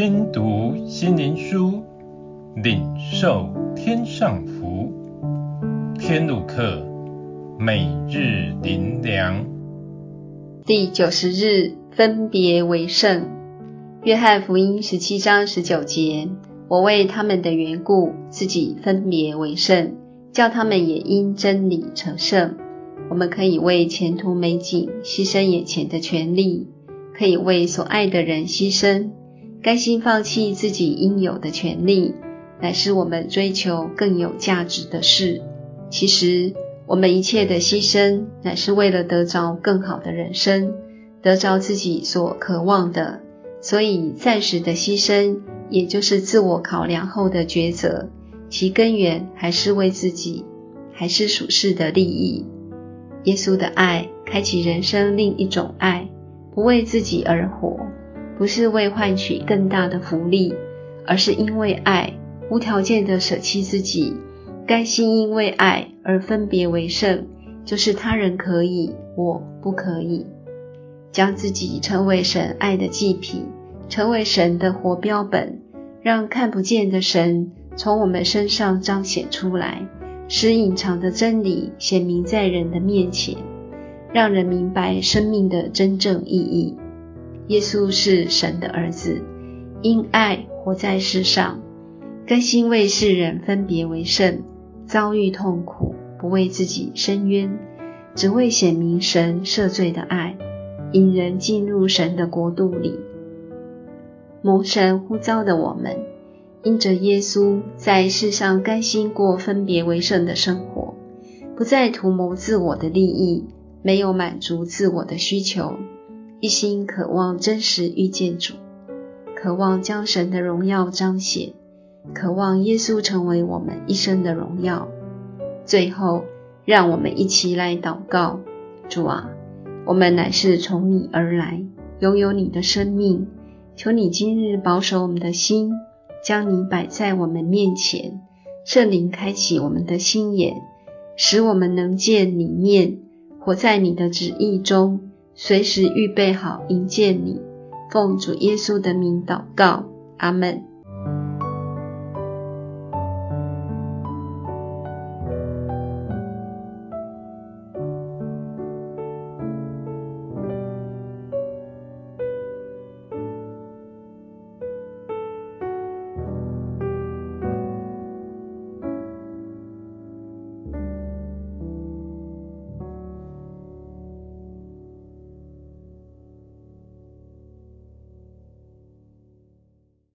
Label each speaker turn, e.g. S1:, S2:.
S1: 听读心灵书，领受天上福。天路客，每日灵粮，
S2: 第九十日分别为圣。约翰福音十七章十九节：我为他们的缘故，自己分别为圣，叫他们也因真理成圣。我们可以为前途美景牺牲眼前的权利，可以为所爱的人牺牲，甘心放弃自己应有的权利，乃是我们追求更有价值的事。其实，我们一切的牺牲，乃是为了得着更好的人生，得着自己所渴望的。所以，暂时的牺牲，也就是自我考量后的抉择，其根源还是为自己，还是属世的利益。耶稣的爱开启人生另一种爱，不为自己而活，不是为换取更大的福利，而是因为爱，无条件的舍弃自己，甘心因为爱而分别为圣，就是他人可以，我不可以，将自己成为神爱的祭品，成为神的活标本，让看不见的神从我们身上彰显出来。使隐藏的真理显明在人的面前，让人明白生命的真正意义。耶稣是神的儿子，因爱活在世上，甘心为世人分别为圣，遭遇痛苦，不为自己伸冤，只为显明神赦罪的爱，引人进入神的国度里。蒙神呼召的我们。因着耶稣在世上甘心过分别为圣的生活，不再图谋自我的利益，没有满足自我的需求，一心渴望真实遇见主，渴望将神的荣耀彰显，渴望耶稣成为我们一生的荣耀。最后，让我们一起来祷告：主啊，我们乃是从你而来，拥有你的生命，求你今日保守我们的心。将你摆在我们面前，圣灵开启我们的心眼，使我们能见你面，活在你的旨意中，随时预备好迎接你。奉主耶稣的名祷告，阿门。